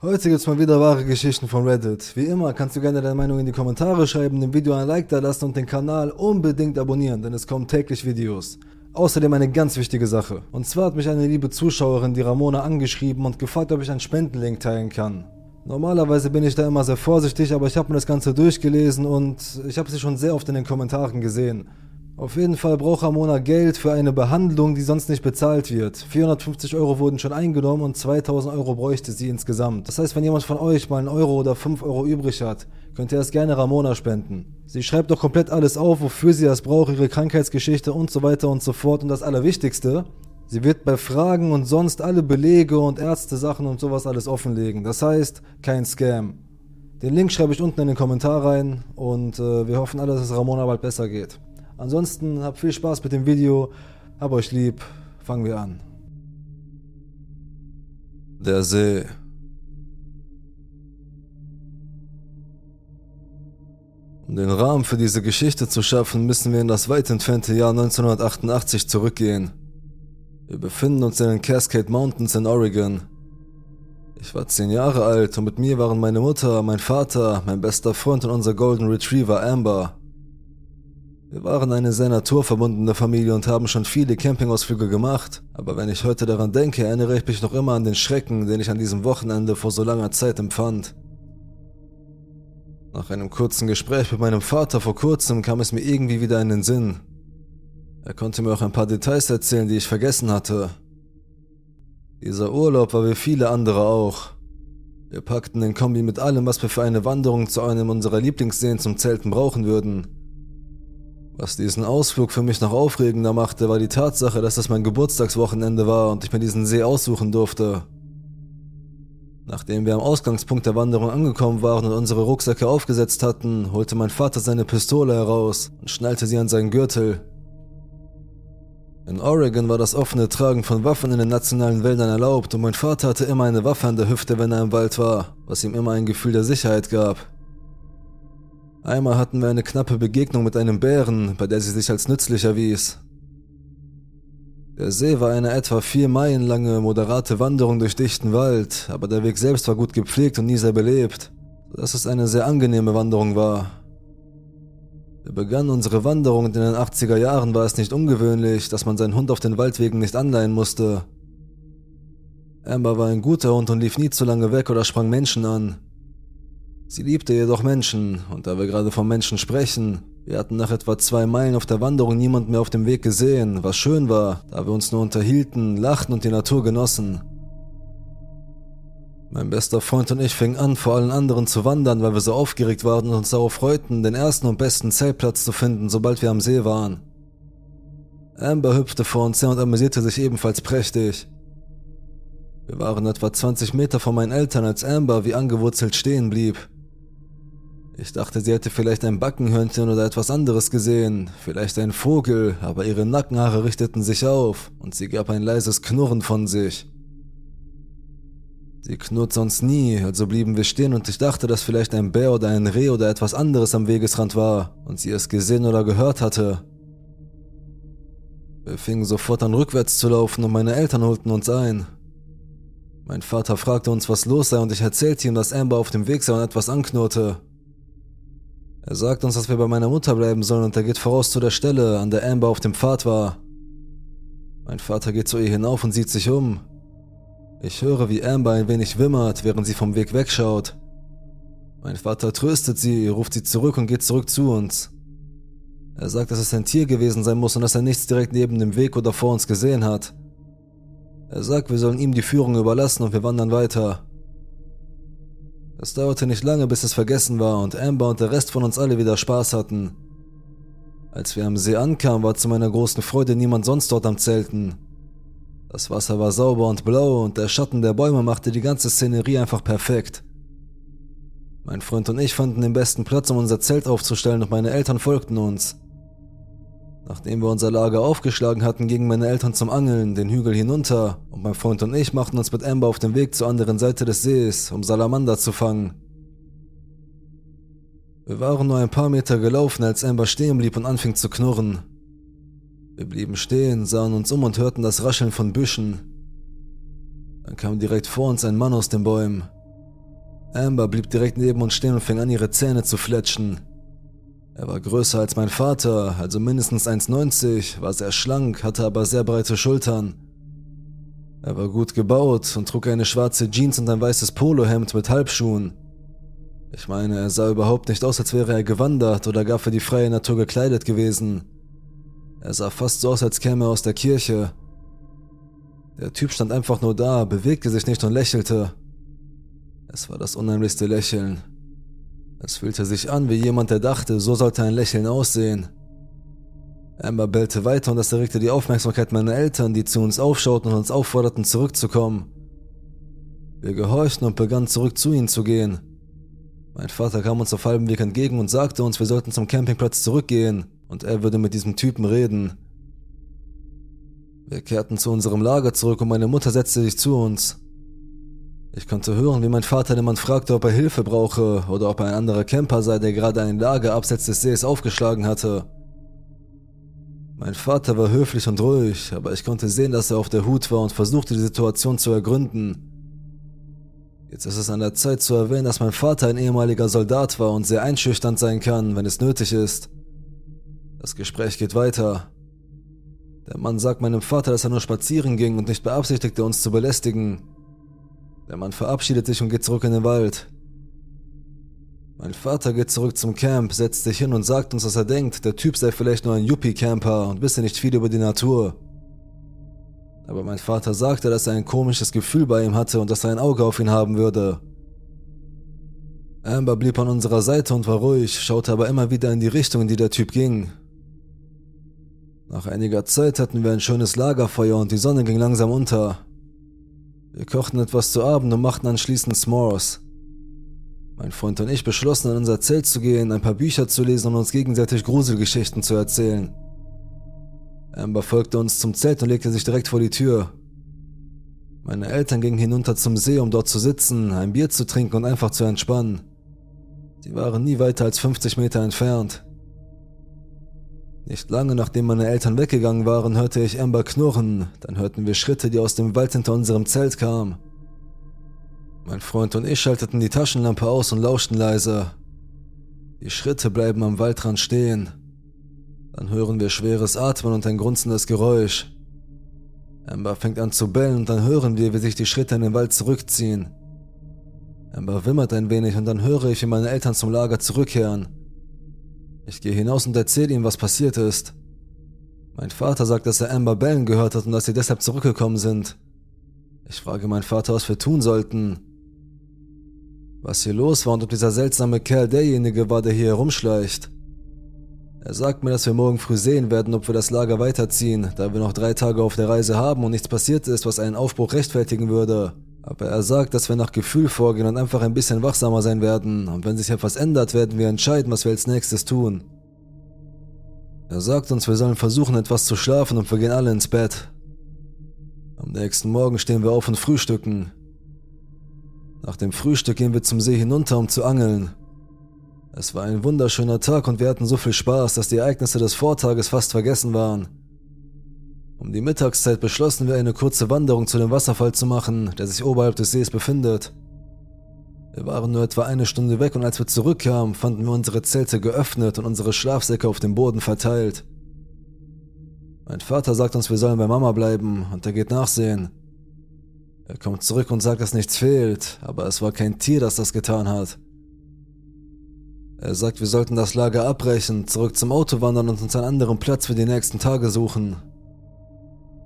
Heute gibt's mal wieder wahre Geschichten von Reddit. Wie immer kannst du gerne deine Meinung in die Kommentare schreiben, dem Video ein Like da lassen und den Kanal unbedingt abonnieren, denn es kommen täglich Videos. Außerdem eine ganz wichtige Sache. Und zwar hat mich eine liebe Zuschauerin, die Ramona, angeschrieben und gefragt, ob ich einen Spendenlink teilen kann. Normalerweise bin ich da immer sehr vorsichtig, aber ich habe mir das Ganze durchgelesen und ich habe sie schon sehr oft in den Kommentaren gesehen. Auf jeden Fall braucht Ramona Geld für eine Behandlung, die sonst nicht bezahlt wird. 450 Euro wurden schon eingenommen und 2000 Euro bräuchte sie insgesamt. Das heißt, wenn jemand von euch mal einen Euro oder 5 Euro übrig hat, könnt ihr das gerne Ramona spenden. Sie schreibt doch komplett alles auf, wofür sie das braucht, ihre Krankheitsgeschichte und so weiter und so fort. Und das Allerwichtigste, sie wird bei Fragen und sonst alle Belege und Ärzte-Sachen und sowas alles offenlegen. Das heißt, kein Scam. Den Link schreibe ich unten in den Kommentar rein und äh, wir hoffen alle, dass es Ramona bald besser geht. Ansonsten habt viel Spaß mit dem Video, hab euch lieb, fangen wir an. Der See. Um den Rahmen für diese Geschichte zu schaffen, müssen wir in das weit entfernte Jahr 1988 zurückgehen. Wir befinden uns in den Cascade Mountains in Oregon. Ich war zehn Jahre alt und mit mir waren meine Mutter, mein Vater, mein bester Freund und unser Golden Retriever Amber. Wir waren eine sehr naturverbundene Familie und haben schon viele Campingausflüge gemacht, aber wenn ich heute daran denke, erinnere ich mich noch immer an den Schrecken, den ich an diesem Wochenende vor so langer Zeit empfand. Nach einem kurzen Gespräch mit meinem Vater vor kurzem kam es mir irgendwie wieder in den Sinn. Er konnte mir auch ein paar Details erzählen, die ich vergessen hatte. Dieser Urlaub war wie viele andere auch. Wir packten den Kombi mit allem, was wir für eine Wanderung zu einem unserer Lieblingsseen zum Zelten brauchen würden. Was diesen Ausflug für mich noch aufregender machte, war die Tatsache, dass es mein Geburtstagswochenende war und ich mir diesen See aussuchen durfte. Nachdem wir am Ausgangspunkt der Wanderung angekommen waren und unsere Rucksäcke aufgesetzt hatten, holte mein Vater seine Pistole heraus und schnallte sie an seinen Gürtel. In Oregon war das offene Tragen von Waffen in den nationalen Wäldern erlaubt und mein Vater hatte immer eine Waffe an der Hüfte, wenn er im Wald war, was ihm immer ein Gefühl der Sicherheit gab. Einmal hatten wir eine knappe Begegnung mit einem Bären, bei der sie sich als nützlich erwies. Der See war eine etwa vier Meilen lange, moderate Wanderung durch dichten Wald, aber der Weg selbst war gut gepflegt und nie sehr belebt, sodass es eine sehr angenehme Wanderung war. Wir begannen unsere Wanderung und in den 80er Jahren war es nicht ungewöhnlich, dass man seinen Hund auf den Waldwegen nicht anleihen musste. Amber war ein guter Hund und lief nie zu lange weg oder sprang Menschen an. Sie liebte jedoch Menschen, und da wir gerade vom Menschen sprechen, wir hatten nach etwa zwei Meilen auf der Wanderung niemand mehr auf dem Weg gesehen, was schön war, da wir uns nur unterhielten, lachten und die Natur genossen. Mein bester Freund und ich fingen an, vor allen anderen zu wandern, weil wir so aufgeregt waren und uns darauf freuten, den ersten und besten Zeltplatz zu finden, sobald wir am See waren. Amber hüpfte vor uns her und amüsierte sich ebenfalls prächtig. Wir waren etwa 20 Meter von meinen Eltern, als Amber wie angewurzelt stehen blieb. Ich dachte, sie hätte vielleicht ein Backenhörnchen oder etwas anderes gesehen, vielleicht ein Vogel, aber ihre Nackenhaare richteten sich auf und sie gab ein leises Knurren von sich. Sie knurrt sonst nie, also blieben wir stehen und ich dachte, dass vielleicht ein Bär oder ein Reh oder etwas anderes am Wegesrand war und sie es gesehen oder gehört hatte. Wir fingen sofort an rückwärts zu laufen und meine Eltern holten uns ein. Mein Vater fragte uns, was los sei und ich erzählte ihm, dass Amber auf dem Weg sei und etwas anknurrte. Er sagt uns, dass wir bei meiner Mutter bleiben sollen und er geht voraus zu der Stelle, an der Amber auf dem Pfad war. Mein Vater geht zu ihr hinauf und sieht sich um. Ich höre, wie Amber ein wenig wimmert, während sie vom Weg wegschaut. Mein Vater tröstet sie, ruft sie zurück und geht zurück zu uns. Er sagt, dass es ein Tier gewesen sein muss und dass er nichts direkt neben dem Weg oder vor uns gesehen hat. Er sagt, wir sollen ihm die Führung überlassen und wir wandern weiter. Es dauerte nicht lange, bis es vergessen war und Amber und der Rest von uns alle wieder Spaß hatten. Als wir am See ankamen, war zu meiner großen Freude niemand sonst dort am Zelten. Das Wasser war sauber und blau und der Schatten der Bäume machte die ganze Szenerie einfach perfekt. Mein Freund und ich fanden den besten Platz, um unser Zelt aufzustellen und meine Eltern folgten uns. Nachdem wir unser Lager aufgeschlagen hatten, gingen meine Eltern zum Angeln den Hügel hinunter und mein Freund und ich machten uns mit Amber auf den Weg zur anderen Seite des Sees, um Salamander zu fangen. Wir waren nur ein paar Meter gelaufen, als Amber stehen blieb und anfing zu knurren. Wir blieben stehen, sahen uns um und hörten das Rascheln von Büschen. Dann kam direkt vor uns ein Mann aus den Bäumen. Amber blieb direkt neben uns stehen und fing an, ihre Zähne zu fletschen. Er war größer als mein Vater, also mindestens 1,90, war sehr schlank, hatte aber sehr breite Schultern. Er war gut gebaut und trug eine schwarze Jeans und ein weißes Polohemd mit Halbschuhen. Ich meine, er sah überhaupt nicht aus, als wäre er gewandert oder gar für die freie Natur gekleidet gewesen. Er sah fast so aus, als käme er aus der Kirche. Der Typ stand einfach nur da, bewegte sich nicht und lächelte. Es war das unheimlichste Lächeln. Es fühlte sich an wie jemand, der dachte, so sollte ein Lächeln aussehen. Amber bellte weiter und das erregte die Aufmerksamkeit meiner Eltern, die zu uns aufschauten und uns aufforderten, zurückzukommen. Wir gehorchten und begannen zurück zu ihnen zu gehen. Mein Vater kam uns auf halbem Weg entgegen und sagte uns, wir sollten zum Campingplatz zurückgehen und er würde mit diesem Typen reden. Wir kehrten zu unserem Lager zurück und meine Mutter setzte sich zu uns. Ich konnte hören, wie mein Vater den Mann fragte, ob er Hilfe brauche oder ob er ein anderer Camper sei, der gerade ein Lager abseits des Sees aufgeschlagen hatte. Mein Vater war höflich und ruhig, aber ich konnte sehen, dass er auf der Hut war und versuchte, die Situation zu ergründen. Jetzt ist es an der Zeit zu erwähnen, dass mein Vater ein ehemaliger Soldat war und sehr einschüchternd sein kann, wenn es nötig ist. Das Gespräch geht weiter. Der Mann sagt meinem Vater, dass er nur spazieren ging und nicht beabsichtigte, uns zu belästigen. Der Mann verabschiedet sich und geht zurück in den Wald. Mein Vater geht zurück zum Camp, setzt sich hin und sagt uns, dass er denkt, der Typ sei vielleicht nur ein Yuppie-Camper und wisse nicht viel über die Natur. Aber mein Vater sagte, dass er ein komisches Gefühl bei ihm hatte und dass er ein Auge auf ihn haben würde. Amber blieb an unserer Seite und war ruhig, schaute aber immer wieder in die Richtung, in die der Typ ging. Nach einiger Zeit hatten wir ein schönes Lagerfeuer und die Sonne ging langsam unter. Wir kochten etwas zu Abend und machten anschließend S'mores. Mein Freund und ich beschlossen, in unser Zelt zu gehen, ein paar Bücher zu lesen und uns gegenseitig Gruselgeschichten zu erzählen. Amber folgte uns zum Zelt und legte sich direkt vor die Tür. Meine Eltern gingen hinunter zum See, um dort zu sitzen, ein Bier zu trinken und einfach zu entspannen. Sie waren nie weiter als 50 Meter entfernt. Nicht lange nachdem meine Eltern weggegangen waren, hörte ich Amber knurren, dann hörten wir Schritte, die aus dem Wald hinter unserem Zelt kamen. Mein Freund und ich schalteten die Taschenlampe aus und lauschten leise. Die Schritte bleiben am Waldrand stehen. Dann hören wir schweres Atmen und ein grunzendes Geräusch. Amber fängt an zu bellen und dann hören wir, wie sich die Schritte in den Wald zurückziehen. Amber wimmert ein wenig und dann höre ich, wie meine Eltern zum Lager zurückkehren. Ich gehe hinaus und erzähle ihm, was passiert ist. Mein Vater sagt, dass er Amber bellen gehört hat und dass sie deshalb zurückgekommen sind. Ich frage meinen Vater, was wir tun sollten. Was hier los war und ob dieser seltsame Kerl derjenige war, der hier herumschleicht. Er sagt mir, dass wir morgen früh sehen werden, ob wir das Lager weiterziehen, da wir noch drei Tage auf der Reise haben und nichts passiert ist, was einen Aufbruch rechtfertigen würde. Aber er sagt, dass wir nach Gefühl vorgehen und einfach ein bisschen wachsamer sein werden. Und wenn sich etwas ändert, werden wir entscheiden, was wir als nächstes tun. Er sagt uns, wir sollen versuchen, etwas zu schlafen und wir gehen alle ins Bett. Am nächsten Morgen stehen wir auf und frühstücken. Nach dem Frühstück gehen wir zum See hinunter, um zu angeln. Es war ein wunderschöner Tag und wir hatten so viel Spaß, dass die Ereignisse des Vortages fast vergessen waren. Um die Mittagszeit beschlossen wir, eine kurze Wanderung zu dem Wasserfall zu machen, der sich oberhalb des Sees befindet. Wir waren nur etwa eine Stunde weg und als wir zurückkamen, fanden wir unsere Zelte geöffnet und unsere Schlafsäcke auf dem Boden verteilt. Mein Vater sagt uns, wir sollen bei Mama bleiben und er geht nachsehen. Er kommt zurück und sagt, dass nichts fehlt, aber es war kein Tier, das das getan hat. Er sagt, wir sollten das Lager abbrechen, zurück zum Auto wandern und uns einen anderen Platz für die nächsten Tage suchen.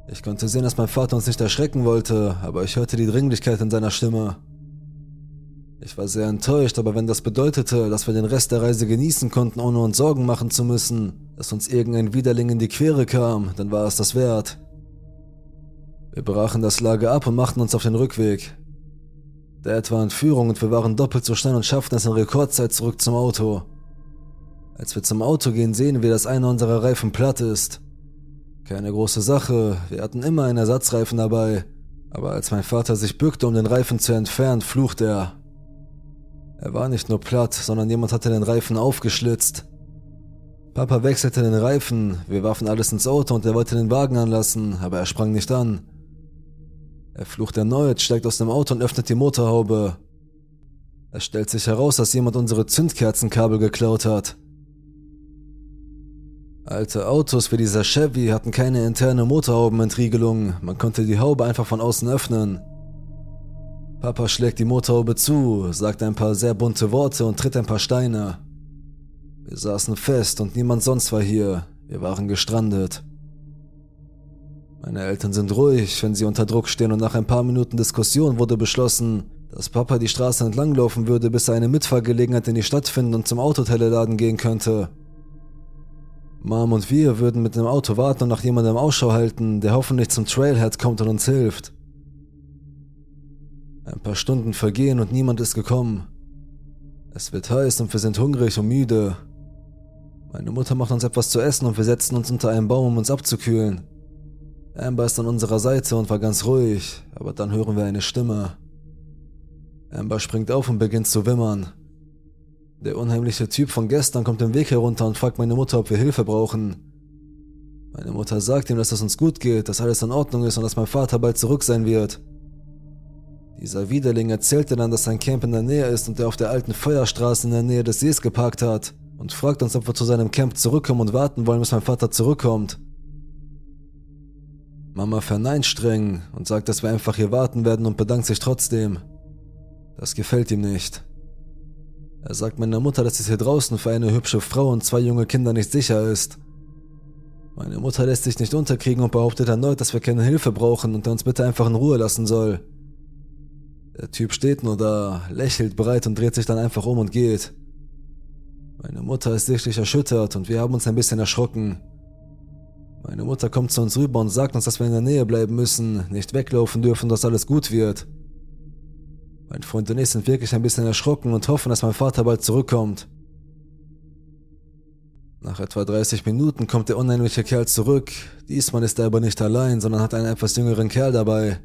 Ich konnte sehen, dass mein Vater uns nicht erschrecken wollte, aber ich hörte die Dringlichkeit in seiner Stimme. Ich war sehr enttäuscht, aber wenn das bedeutete, dass wir den Rest der Reise genießen konnten, ohne uns Sorgen machen zu müssen, dass uns irgendein Widerling in die Quere kam, dann war es das wert. Wir brachen das Lager ab und machten uns auf den Rückweg. Dad war in Führung und wir waren doppelt so schnell und schafften es in Rekordzeit zurück zum Auto. Als wir zum Auto gehen, sehen wir, dass einer unserer Reifen platt ist. Keine große Sache, wir hatten immer einen Ersatzreifen dabei. Aber als mein Vater sich bückte, um den Reifen zu entfernen, fluchte er. Er war nicht nur platt, sondern jemand hatte den Reifen aufgeschlitzt. Papa wechselte den Reifen, wir warfen alles ins Auto und er wollte den Wagen anlassen, aber er sprang nicht an. Er flucht erneut, steigt aus dem Auto und öffnet die Motorhaube. Es stellt sich heraus, dass jemand unsere Zündkerzenkabel geklaut hat. Alte Autos wie dieser Chevy hatten keine interne Motorhaubenentriegelung, man konnte die Haube einfach von außen öffnen. Papa schlägt die Motorhaube zu, sagt ein paar sehr bunte Worte und tritt ein paar Steine. Wir saßen fest und niemand sonst war hier, wir waren gestrandet. Meine Eltern sind ruhig, wenn sie unter Druck stehen und nach ein paar Minuten Diskussion wurde beschlossen, dass Papa die Straße entlanglaufen würde, bis er eine Mitfahrgelegenheit in die Stadt finden und zum Autoteleladen gehen könnte. Mom und wir würden mit dem Auto warten und nach jemandem Ausschau halten, der hoffentlich zum Trailhead kommt und uns hilft. Ein paar Stunden vergehen und niemand ist gekommen. Es wird heiß und wir sind hungrig und müde. Meine Mutter macht uns etwas zu essen und wir setzen uns unter einem Baum, um uns abzukühlen. Amber ist an unserer Seite und war ganz ruhig, aber dann hören wir eine Stimme. Amber springt auf und beginnt zu wimmern. Der unheimliche Typ von gestern kommt den Weg herunter und fragt meine Mutter, ob wir Hilfe brauchen. Meine Mutter sagt ihm, dass es uns gut geht, dass alles in Ordnung ist und dass mein Vater bald zurück sein wird. Dieser Widerling erzählte dann, dass sein Camp in der Nähe ist und er auf der alten Feuerstraße in der Nähe des Sees geparkt hat und fragt uns, ob wir zu seinem Camp zurückkommen und warten wollen, bis mein Vater zurückkommt. Mama verneint streng und sagt, dass wir einfach hier warten werden und bedankt sich trotzdem. Das gefällt ihm nicht. Er sagt meiner Mutter, dass es hier draußen für eine hübsche Frau und zwei junge Kinder nicht sicher ist. Meine Mutter lässt sich nicht unterkriegen und behauptet erneut, dass wir keine Hilfe brauchen und er uns bitte einfach in Ruhe lassen soll. Der Typ steht nur da, lächelt breit und dreht sich dann einfach um und geht. Meine Mutter ist sichtlich erschüttert und wir haben uns ein bisschen erschrocken. Meine Mutter kommt zu uns rüber und sagt uns, dass wir in der Nähe bleiben müssen, nicht weglaufen dürfen, dass alles gut wird. Mein Freund und ich sind wirklich ein bisschen erschrocken und hoffen, dass mein Vater bald zurückkommt. Nach etwa 30 Minuten kommt der unheimliche Kerl zurück. Diesmal ist er aber nicht allein, sondern hat einen etwas jüngeren Kerl dabei.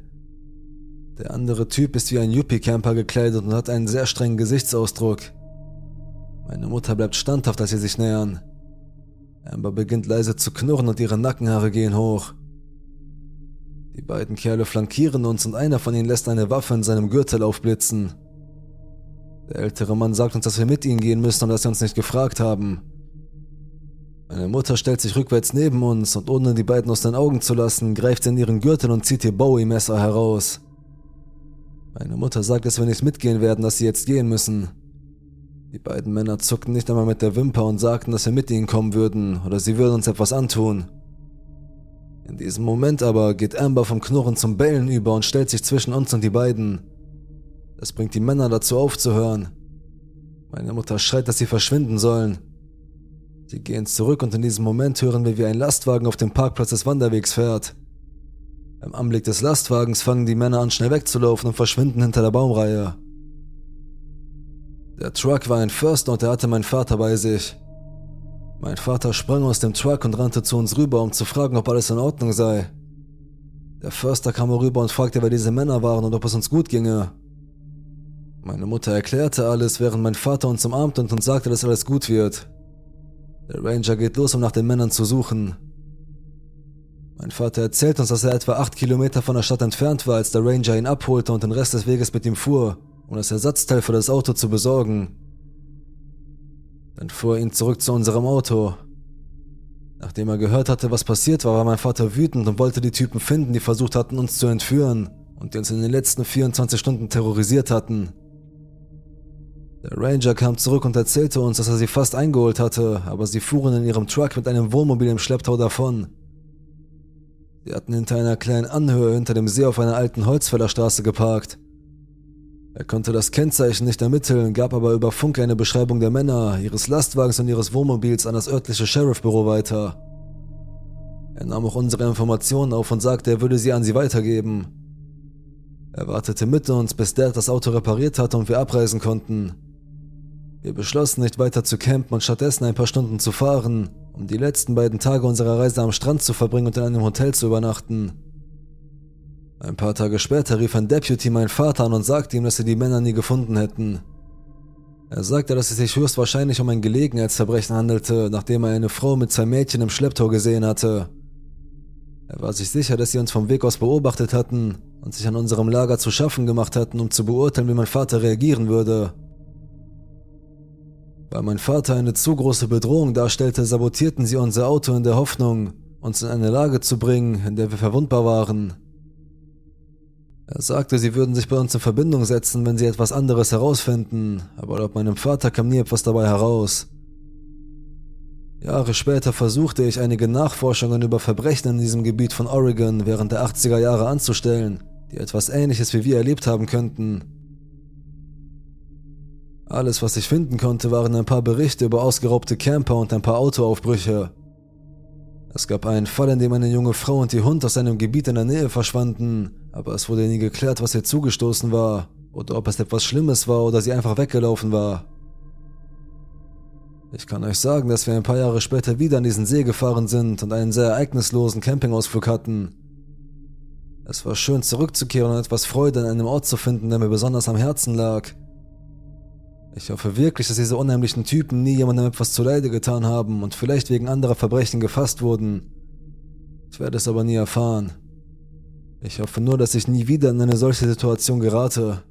Der andere Typ ist wie ein Yuppie-Camper gekleidet und hat einen sehr strengen Gesichtsausdruck. Meine Mutter bleibt standhaft, als sie sich nähern. Amber beginnt leise zu knurren und ihre Nackenhaare gehen hoch. Die beiden Kerle flankieren uns und einer von ihnen lässt eine Waffe in seinem Gürtel aufblitzen. Der ältere Mann sagt uns, dass wir mit ihnen gehen müssen und dass sie uns nicht gefragt haben. Meine Mutter stellt sich rückwärts neben uns und ohne die beiden aus den Augen zu lassen, greift sie in ihren Gürtel und zieht ihr Bowie-Messer heraus. Meine Mutter sagt, dass wir nicht mitgehen werden, dass sie jetzt gehen müssen. Die beiden Männer zuckten nicht einmal mit der Wimper und sagten, dass wir mit ihnen kommen würden oder sie würden uns etwas antun. In diesem Moment aber geht Amber vom Knurren zum Bellen über und stellt sich zwischen uns und die beiden. Das bringt die Männer dazu aufzuhören. Meine Mutter schreit, dass sie verschwinden sollen. Sie gehen zurück und in diesem Moment hören wir, wie ein Lastwagen auf dem Parkplatz des Wanderwegs fährt. Beim Anblick des Lastwagens fangen die Männer an, schnell wegzulaufen und verschwinden hinter der Baumreihe. Der Truck war ein Förster und er hatte meinen Vater bei sich. Mein Vater sprang aus dem Truck und rannte zu uns rüber, um zu fragen, ob alles in Ordnung sei. Der Förster kam rüber und fragte, wer diese Männer waren und ob es uns gut ginge. Meine Mutter erklärte alles, während mein Vater uns umarmte und uns sagte, dass alles gut wird. Der Ranger geht los, um nach den Männern zu suchen. Mein Vater erzählt uns, dass er etwa acht Kilometer von der Stadt entfernt war, als der Ranger ihn abholte und den Rest des Weges mit ihm fuhr, um das Ersatzteil für das Auto zu besorgen. Dann fuhr ihn zurück zu unserem Auto. Nachdem er gehört hatte, was passiert war, war mein Vater wütend und wollte die Typen finden, die versucht hatten, uns zu entführen und die uns in den letzten 24 Stunden terrorisiert hatten. Der Ranger kam zurück und erzählte uns, dass er sie fast eingeholt hatte, aber sie fuhren in ihrem Truck mit einem Wohnmobil im Schlepptau davon. Sie hatten hinter einer kleinen Anhöhe hinter dem See auf einer alten Holzfällerstraße geparkt. Er konnte das Kennzeichen nicht ermitteln, gab aber über Funk eine Beschreibung der Männer, ihres Lastwagens und ihres Wohnmobils an das örtliche Sheriffbüro weiter. Er nahm auch unsere Informationen auf und sagte, er würde sie an sie weitergeben. Er wartete mit uns, bis Dad das Auto repariert hatte und wir abreisen konnten. Wir beschlossen nicht weiter zu campen und stattdessen ein paar Stunden zu fahren, um die letzten beiden Tage unserer Reise am Strand zu verbringen und in einem Hotel zu übernachten. Ein paar Tage später rief ein Deputy meinen Vater an und sagte ihm, dass sie die Männer nie gefunden hätten. Er sagte, dass es sich höchstwahrscheinlich um ein Gelegenheitsverbrechen handelte, nachdem er eine Frau mit zwei Mädchen im Schlepptau gesehen hatte. Er war sich sicher, dass sie uns vom Weg aus beobachtet hatten und sich an unserem Lager zu schaffen gemacht hatten, um zu beurteilen, wie mein Vater reagieren würde. Weil mein Vater eine zu große Bedrohung darstellte, sabotierten sie unser Auto in der Hoffnung, uns in eine Lage zu bringen, in der wir verwundbar waren. Er sagte, sie würden sich bei uns in Verbindung setzen, wenn sie etwas anderes herausfinden, aber laut meinem Vater kam nie etwas dabei heraus. Jahre später versuchte ich einige Nachforschungen über Verbrechen in diesem Gebiet von Oregon während der 80er Jahre anzustellen, die etwas Ähnliches wie wir erlebt haben könnten. Alles, was ich finden konnte, waren ein paar Berichte über ausgeraubte Camper und ein paar Autoaufbrüche. Es gab einen Fall, in dem eine junge Frau und ihr Hund aus einem Gebiet in der Nähe verschwanden, aber es wurde nie geklärt, was ihr zugestoßen war, oder ob es etwas Schlimmes war oder sie einfach weggelaufen war. Ich kann euch sagen, dass wir ein paar Jahre später wieder an diesen See gefahren sind und einen sehr ereignislosen Campingausflug hatten. Es war schön zurückzukehren und etwas Freude an einem Ort zu finden, der mir besonders am Herzen lag. Ich hoffe wirklich, dass diese unheimlichen Typen nie jemandem etwas zuleide getan haben und vielleicht wegen anderer Verbrechen gefasst wurden. Ich werde es aber nie erfahren. Ich hoffe nur, dass ich nie wieder in eine solche Situation gerate.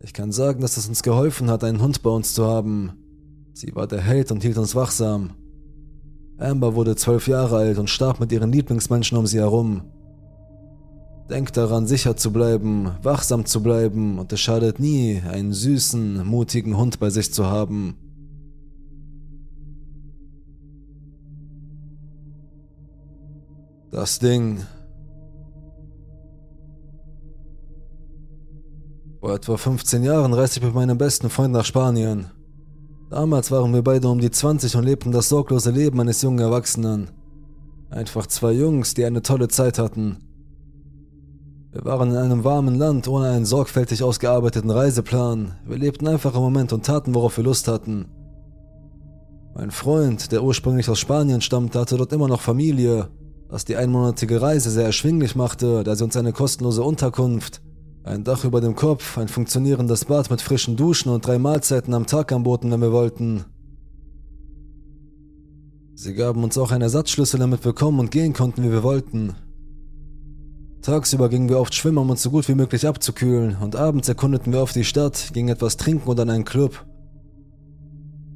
Ich kann sagen, dass es uns geholfen hat, einen Hund bei uns zu haben, Sie war der Held und hielt uns wachsam. Amber wurde zwölf Jahre alt und starb mit ihren Lieblingsmenschen um sie herum. Denkt daran, sicher zu bleiben, wachsam zu bleiben und es schadet nie, einen süßen, mutigen Hund bei sich zu haben. Das Ding. Vor etwa 15 Jahren reiste ich mit meinem besten Freund nach Spanien. Damals waren wir beide um die 20 und lebten das sorglose Leben eines jungen Erwachsenen. Einfach zwei Jungs, die eine tolle Zeit hatten. Wir waren in einem warmen Land ohne einen sorgfältig ausgearbeiteten Reiseplan. Wir lebten einfach im Moment und taten, worauf wir Lust hatten. Mein Freund, der ursprünglich aus Spanien stammte, hatte dort immer noch Familie, was die einmonatige Reise sehr erschwinglich machte, da sie uns eine kostenlose Unterkunft, ein Dach über dem Kopf, ein funktionierendes Bad mit frischen Duschen und drei Mahlzeiten am Tag anboten, wenn wir wollten. Sie gaben uns auch einen Ersatzschlüssel, damit wir kommen und gehen konnten, wie wir wollten. Tagsüber gingen wir oft schwimmen, um uns so gut wie möglich abzukühlen, und abends erkundeten wir oft die Stadt, gingen etwas trinken oder in einen Club.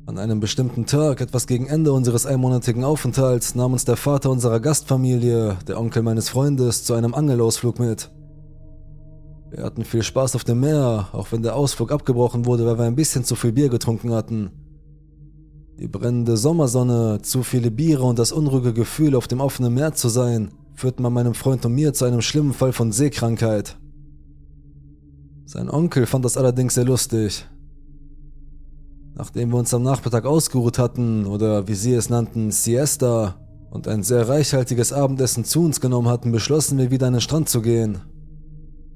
An einem bestimmten Tag, etwas gegen Ende unseres einmonatigen Aufenthalts, nahm uns der Vater unserer Gastfamilie, der Onkel meines Freundes, zu einem Angelausflug mit. Wir hatten viel Spaß auf dem Meer, auch wenn der Ausflug abgebrochen wurde, weil wir ein bisschen zu viel Bier getrunken hatten. Die brennende Sommersonne, zu viele Biere und das unruhige Gefühl, auf dem offenen Meer zu sein, führten bei meinem Freund und mir zu einem schlimmen Fall von Seekrankheit. Sein Onkel fand das allerdings sehr lustig. Nachdem wir uns am Nachmittag ausgeruht hatten, oder wie sie es nannten, Siesta, und ein sehr reichhaltiges Abendessen zu uns genommen hatten, beschlossen wir wieder an den Strand zu gehen.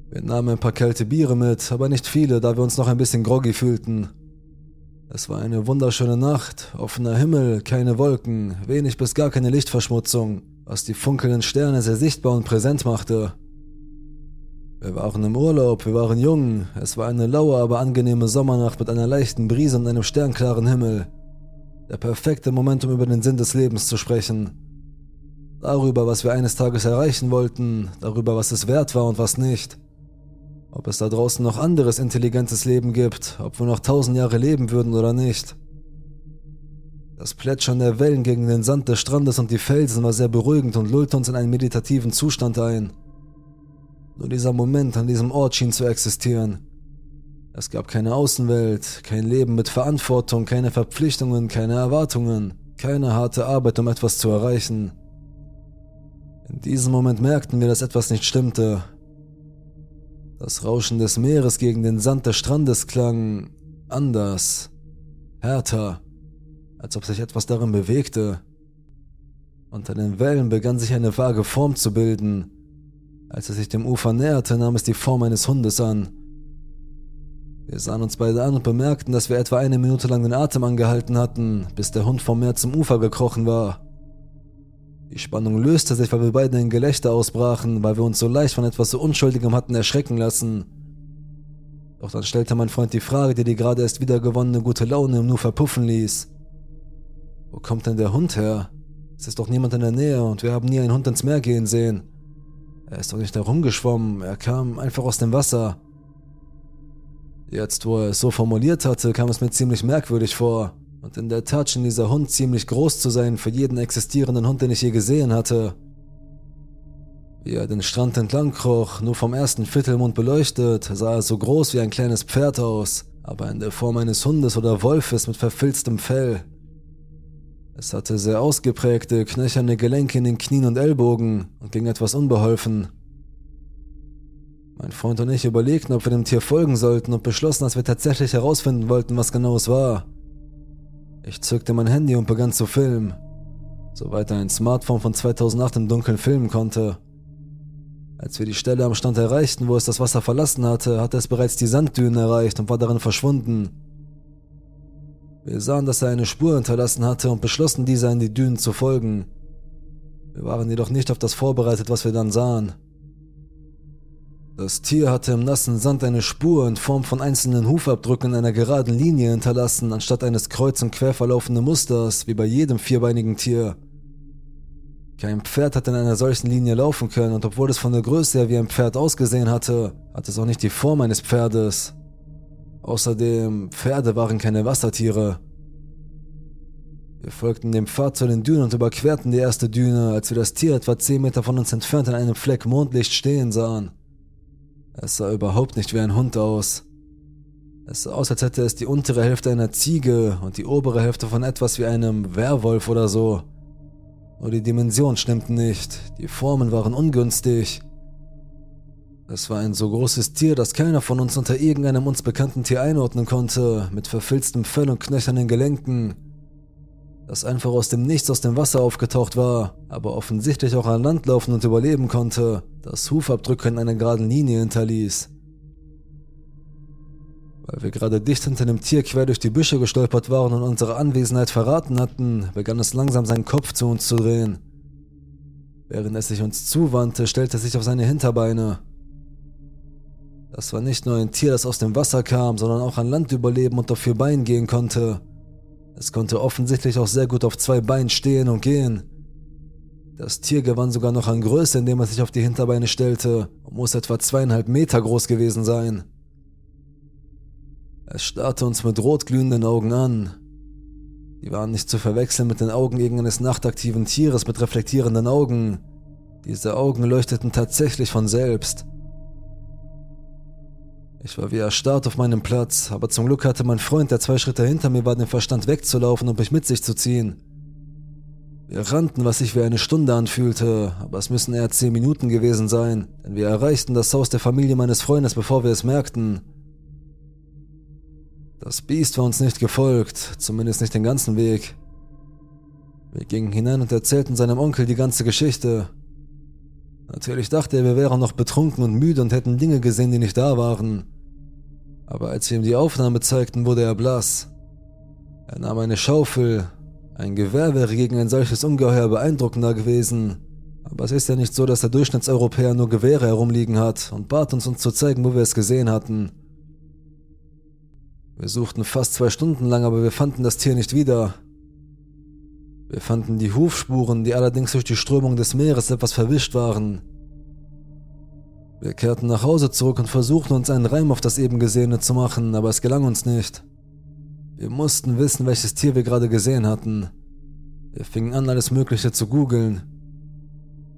Wir nahmen ein paar kalte Biere mit, aber nicht viele, da wir uns noch ein bisschen groggy fühlten. Es war eine wunderschöne Nacht, offener Himmel, keine Wolken, wenig bis gar keine Lichtverschmutzung, was die funkelnden Sterne sehr sichtbar und präsent machte. Wir waren im Urlaub, wir waren jung, es war eine laue, aber angenehme Sommernacht mit einer leichten Brise und einem sternklaren Himmel. Der perfekte Moment, um über den Sinn des Lebens zu sprechen. Darüber, was wir eines Tages erreichen wollten, darüber, was es wert war und was nicht. Ob es da draußen noch anderes intelligentes Leben gibt, ob wir noch tausend Jahre leben würden oder nicht. Das Plätschern der Wellen gegen den Sand des Strandes und die Felsen war sehr beruhigend und lullte uns in einen meditativen Zustand ein. Nur dieser Moment an diesem Ort schien zu existieren. Es gab keine Außenwelt, kein Leben mit Verantwortung, keine Verpflichtungen, keine Erwartungen, keine harte Arbeit, um etwas zu erreichen. In diesem Moment merkten wir, dass etwas nicht stimmte, das Rauschen des Meeres gegen den Sand des Strandes klang anders, härter, als ob sich etwas darin bewegte. Unter den Wellen begann sich eine vage Form zu bilden. Als es sich dem Ufer näherte, nahm es die Form eines Hundes an. Wir sahen uns beide an und bemerkten, dass wir etwa eine Minute lang den Atem angehalten hatten, bis der Hund vom Meer zum Ufer gekrochen war. Die Spannung löste sich, weil wir beide in Gelächter ausbrachen, weil wir uns so leicht von etwas so Unschuldigem hatten erschrecken lassen. Doch dann stellte mein Freund die Frage, die die gerade erst wiedergewonnene gute Laune im Nu verpuffen ließ. Wo kommt denn der Hund her? Es ist doch niemand in der Nähe und wir haben nie einen Hund ins Meer gehen sehen. Er ist doch nicht herumgeschwommen, er kam einfach aus dem Wasser. Jetzt, wo er es so formuliert hatte, kam es mir ziemlich merkwürdig vor. Und in der Tat schien dieser Hund ziemlich groß zu sein für jeden existierenden Hund, den ich je gesehen hatte. Wie er den Strand entlang kroch, nur vom ersten Viertelmond beleuchtet, sah er so groß wie ein kleines Pferd aus, aber in der Form eines Hundes oder Wolfes mit verfilztem Fell. Es hatte sehr ausgeprägte, knöcherne Gelenke in den Knien und Ellbogen und ging etwas unbeholfen. Mein Freund und ich überlegten, ob wir dem Tier folgen sollten und beschlossen, dass wir tatsächlich herausfinden wollten, was genau es war. Ich zückte mein Handy und begann zu filmen, soweit ein Smartphone von 2008 im Dunkeln filmen konnte. Als wir die Stelle am Strand erreichten, wo es das Wasser verlassen hatte, hatte es bereits die Sanddünen erreicht und war darin verschwunden. Wir sahen, dass er eine Spur hinterlassen hatte und beschlossen, dieser in die Dünen zu folgen. Wir waren jedoch nicht auf das vorbereitet, was wir dann sahen. Das Tier hatte im nassen Sand eine Spur in Form von einzelnen Hufabdrücken in einer geraden Linie hinterlassen, anstatt eines kreuz und quer verlaufenden Musters, wie bei jedem vierbeinigen Tier. Kein Pferd hatte in einer solchen Linie laufen können, und obwohl es von der Größe her wie ein Pferd ausgesehen hatte, hatte es auch nicht die Form eines Pferdes. Außerdem, Pferde waren keine Wassertiere. Wir folgten dem Pfad zu den Dünen und überquerten die erste Düne, als wir das Tier etwa 10 Meter von uns entfernt in einem Fleck Mondlicht stehen sahen. Es sah überhaupt nicht wie ein Hund aus. Es sah aus, als hätte es die untere Hälfte einer Ziege und die obere Hälfte von etwas wie einem Werwolf oder so. Nur die Dimensionen stimmten nicht, die Formen waren ungünstig. Es war ein so großes Tier, dass keiner von uns unter irgendeinem uns bekannten Tier einordnen konnte, mit verfilztem Fell und knöchernen Gelenken, das einfach aus dem Nichts aus dem Wasser aufgetaucht war, aber offensichtlich auch an Land laufen und überleben konnte, das Hufabdrücke in einer geraden Linie hinterließ. Weil wir gerade dicht hinter dem Tier quer durch die Büsche gestolpert waren und unsere Anwesenheit verraten hatten, begann es langsam seinen Kopf zu uns zu drehen. Während es sich uns zuwandte, stellte es sich auf seine Hinterbeine. Das war nicht nur ein Tier, das aus dem Wasser kam, sondern auch an Land überleben und auf vier Beinen gehen konnte. Es konnte offensichtlich auch sehr gut auf zwei Beinen stehen und gehen. Das Tier gewann sogar noch an Größe, indem es sich auf die Hinterbeine stellte und muss etwa zweieinhalb Meter groß gewesen sein. Es starrte uns mit rotglühenden Augen an. Die waren nicht zu verwechseln mit den Augen irgendeines nachtaktiven Tieres mit reflektierenden Augen. Diese Augen leuchteten tatsächlich von selbst. Ich war wie erstarrt auf meinem Platz, aber zum Glück hatte mein Freund, der zwei Schritte hinter mir war, den Verstand wegzulaufen und mich mit sich zu ziehen. Wir rannten, was sich wie eine Stunde anfühlte, aber es müssen eher zehn Minuten gewesen sein, denn wir erreichten das Haus der Familie meines Freundes, bevor wir es merkten. Das Biest war uns nicht gefolgt, zumindest nicht den ganzen Weg. Wir gingen hinein und erzählten seinem Onkel die ganze Geschichte. Natürlich dachte er, wir wären noch betrunken und müde und hätten Dinge gesehen, die nicht da waren. Aber als wir ihm die Aufnahme zeigten, wurde er blass. Er nahm eine Schaufel. Ein Gewehr wäre gegen ein solches Ungeheuer beeindruckender gewesen. Aber es ist ja nicht so, dass der Durchschnittseuropäer nur Gewehre herumliegen hat und bat uns, uns zu zeigen, wo wir es gesehen hatten. Wir suchten fast zwei Stunden lang, aber wir fanden das Tier nicht wieder. Wir fanden die Hufspuren, die allerdings durch die Strömung des Meeres etwas verwischt waren. Wir kehrten nach Hause zurück und versuchten uns einen Reim auf das eben Gesehene zu machen, aber es gelang uns nicht. Wir mussten wissen, welches Tier wir gerade gesehen hatten. Wir fingen an, alles Mögliche zu googeln.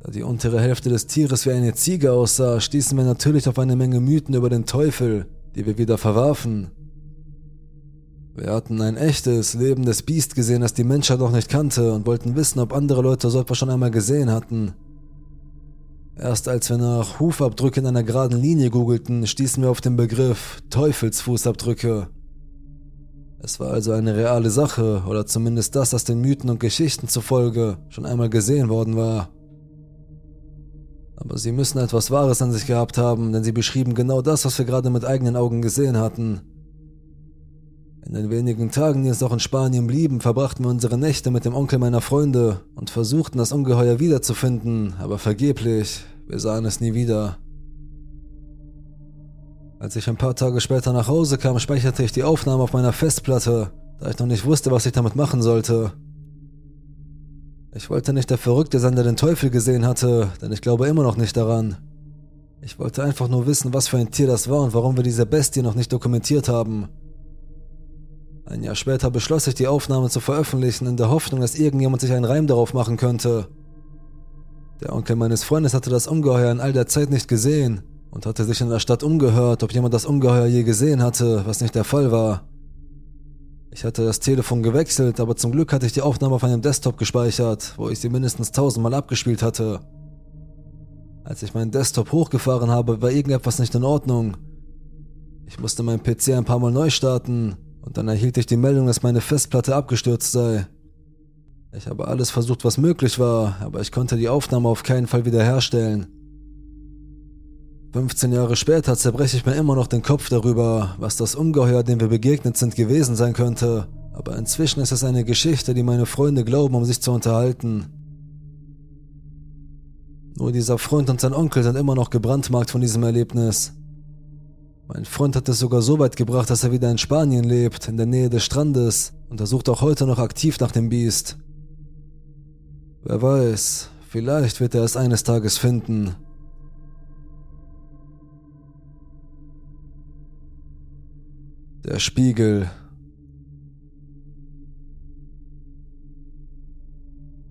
Da die untere Hälfte des Tieres wie eine Ziege aussah, stießen wir natürlich auf eine Menge Mythen über den Teufel, die wir wieder verwarfen. Wir hatten ein echtes, lebendes Biest gesehen, das die Menschheit noch nicht kannte und wollten wissen, ob andere Leute so etwas schon einmal gesehen hatten. Erst als wir nach Hufabdrücke in einer geraden Linie googelten, stießen wir auf den Begriff Teufelsfußabdrücke. Es war also eine reale Sache, oder zumindest das, was den Mythen und Geschichten zufolge schon einmal gesehen worden war. Aber sie müssen etwas Wahres an sich gehabt haben, denn sie beschrieben genau das, was wir gerade mit eigenen Augen gesehen hatten. In den wenigen Tagen, die es noch in Spanien blieben, verbrachten wir unsere Nächte mit dem Onkel meiner Freunde und versuchten das Ungeheuer wiederzufinden, aber vergeblich, wir sahen es nie wieder. Als ich ein paar Tage später nach Hause kam, speicherte ich die Aufnahme auf meiner Festplatte, da ich noch nicht wusste, was ich damit machen sollte. Ich wollte nicht der Verrückte sein, der den Teufel gesehen hatte, denn ich glaube immer noch nicht daran. Ich wollte einfach nur wissen, was für ein Tier das war und warum wir diese Bestie noch nicht dokumentiert haben. Ein Jahr später beschloss ich, die Aufnahme zu veröffentlichen, in der Hoffnung, dass irgendjemand sich einen Reim darauf machen könnte. Der Onkel meines Freundes hatte das Ungeheuer in all der Zeit nicht gesehen und hatte sich in der Stadt umgehört, ob jemand das Ungeheuer je gesehen hatte, was nicht der Fall war. Ich hatte das Telefon gewechselt, aber zum Glück hatte ich die Aufnahme auf einem Desktop gespeichert, wo ich sie mindestens tausendmal abgespielt hatte. Als ich meinen Desktop hochgefahren habe, war irgendetwas nicht in Ordnung. Ich musste meinen PC ein paar Mal neu starten und dann erhielt ich die Meldung, dass meine Festplatte abgestürzt sei. Ich habe alles versucht, was möglich war, aber ich konnte die Aufnahme auf keinen Fall wiederherstellen. 15 Jahre später zerbreche ich mir immer noch den Kopf darüber, was das Ungeheuer, dem wir begegnet sind, gewesen sein könnte. Aber inzwischen ist es eine Geschichte, die meine Freunde glauben, um sich zu unterhalten. Nur dieser Freund und sein Onkel sind immer noch gebrandmarkt von diesem Erlebnis. Mein Freund hat es sogar so weit gebracht, dass er wieder in Spanien lebt, in der Nähe des Strandes, und er sucht auch heute noch aktiv nach dem Biest. Wer weiß, vielleicht wird er es eines Tages finden. Der Spiegel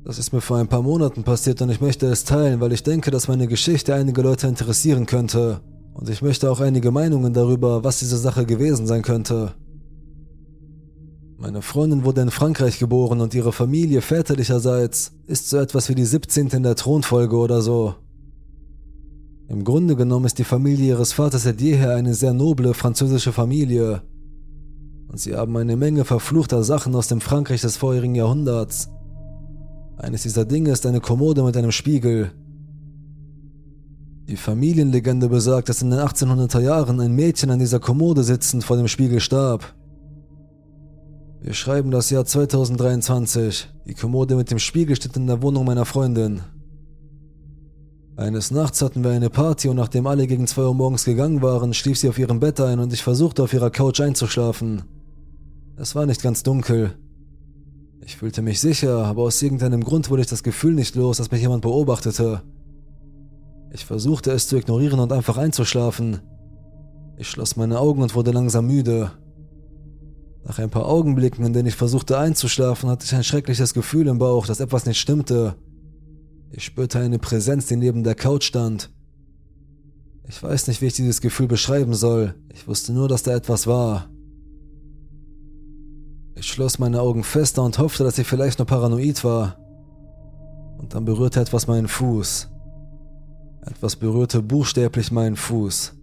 Das ist mir vor ein paar Monaten passiert und ich möchte es teilen, weil ich denke, dass meine Geschichte einige Leute interessieren könnte. Und ich möchte auch einige Meinungen darüber, was diese Sache gewesen sein könnte. Meine Freundin wurde in Frankreich geboren und ihre Familie väterlicherseits ist so etwas wie die 17. in der Thronfolge oder so. Im Grunde genommen ist die Familie ihres Vaters seit jeher eine sehr noble französische Familie. Und sie haben eine Menge verfluchter Sachen aus dem Frankreich des vorherigen Jahrhunderts eines dieser Dinge ist eine Kommode mit einem Spiegel. Die Familienlegende besagt, dass in den 1800er Jahren ein Mädchen an dieser Kommode sitzend vor dem Spiegel starb. Wir schreiben das Jahr 2023. Die Kommode mit dem Spiegel steht in der Wohnung meiner Freundin. Eines Nachts hatten wir eine Party und nachdem alle gegen 2 Uhr morgens gegangen waren, schlief sie auf ihrem Bett ein und ich versuchte auf ihrer Couch einzuschlafen. Es war nicht ganz dunkel. Ich fühlte mich sicher, aber aus irgendeinem Grund wurde ich das Gefühl nicht los, dass mich jemand beobachtete. Ich versuchte es zu ignorieren und einfach einzuschlafen. Ich schloss meine Augen und wurde langsam müde. Nach ein paar Augenblicken, in denen ich versuchte einzuschlafen, hatte ich ein schreckliches Gefühl im Bauch, dass etwas nicht stimmte. Ich spürte eine Präsenz, die neben der Couch stand. Ich weiß nicht, wie ich dieses Gefühl beschreiben soll. Ich wusste nur, dass da etwas war. Ich schloss meine Augen fester und hoffte, dass ich vielleicht nur paranoid war. Und dann berührte etwas meinen Fuß. Etwas berührte buchstäblich meinen Fuß.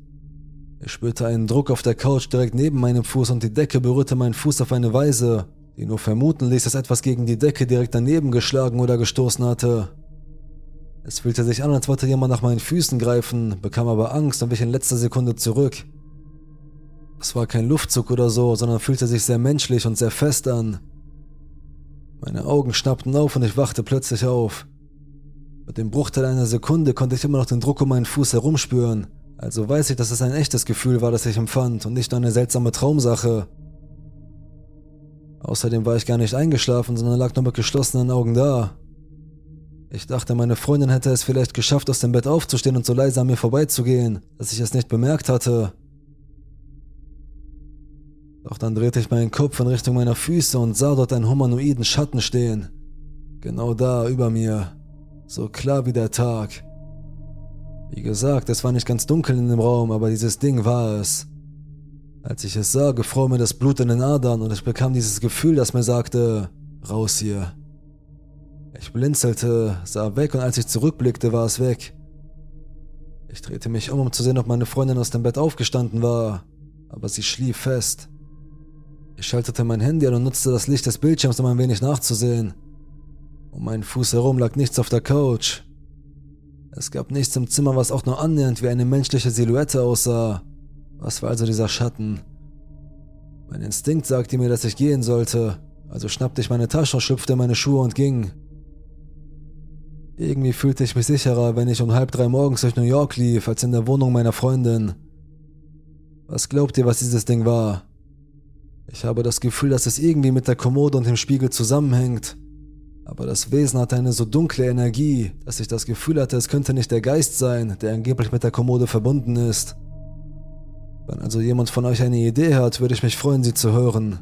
Ich spürte einen Druck auf der Couch direkt neben meinem Fuß und die Decke berührte meinen Fuß auf eine Weise, die nur vermuten ließ, dass etwas gegen die Decke direkt daneben geschlagen oder gestoßen hatte. Es fühlte sich an, als wollte jemand nach meinen Füßen greifen, bekam aber Angst und wich in letzter Sekunde zurück. Es war kein Luftzug oder so, sondern fühlte sich sehr menschlich und sehr fest an. Meine Augen schnappten auf und ich wachte plötzlich auf. Mit dem Bruchteil einer Sekunde konnte ich immer noch den Druck um meinen Fuß herumspüren, also weiß ich, dass es ein echtes Gefühl war, das ich empfand und nicht nur eine seltsame Traumsache. Außerdem war ich gar nicht eingeschlafen, sondern lag nur mit geschlossenen Augen da. Ich dachte, meine Freundin hätte es vielleicht geschafft, aus dem Bett aufzustehen und so leise an mir vorbeizugehen, dass ich es nicht bemerkt hatte. Doch dann drehte ich meinen Kopf in Richtung meiner Füße und sah dort einen humanoiden Schatten stehen. Genau da, über mir. So klar wie der Tag. Wie gesagt, es war nicht ganz dunkel in dem Raum, aber dieses Ding war es. Als ich es sah, gefror mir das Blut in den Adern und ich bekam dieses Gefühl, das mir sagte, raus hier. Ich blinzelte, sah weg und als ich zurückblickte, war es weg. Ich drehte mich um, um zu sehen, ob meine Freundin aus dem Bett aufgestanden war, aber sie schlief fest. Ich schaltete mein Handy an und nutzte das Licht des Bildschirms, um ein wenig nachzusehen. Um meinen Fuß herum lag nichts auf der Couch. Es gab nichts im Zimmer, was auch nur annähernd wie eine menschliche Silhouette aussah. Was war also dieser Schatten? Mein Instinkt sagte mir, dass ich gehen sollte, also schnappte ich meine Tasche, schlüpfte meine Schuhe und ging. Irgendwie fühlte ich mich sicherer, wenn ich um halb drei morgens durch New York lief, als in der Wohnung meiner Freundin. Was glaubt ihr, was dieses Ding war? Ich habe das Gefühl, dass es irgendwie mit der Kommode und dem Spiegel zusammenhängt. Aber das Wesen hatte eine so dunkle Energie, dass ich das Gefühl hatte, es könnte nicht der Geist sein, der angeblich mit der Kommode verbunden ist. Wenn also jemand von euch eine Idee hat, würde ich mich freuen, sie zu hören.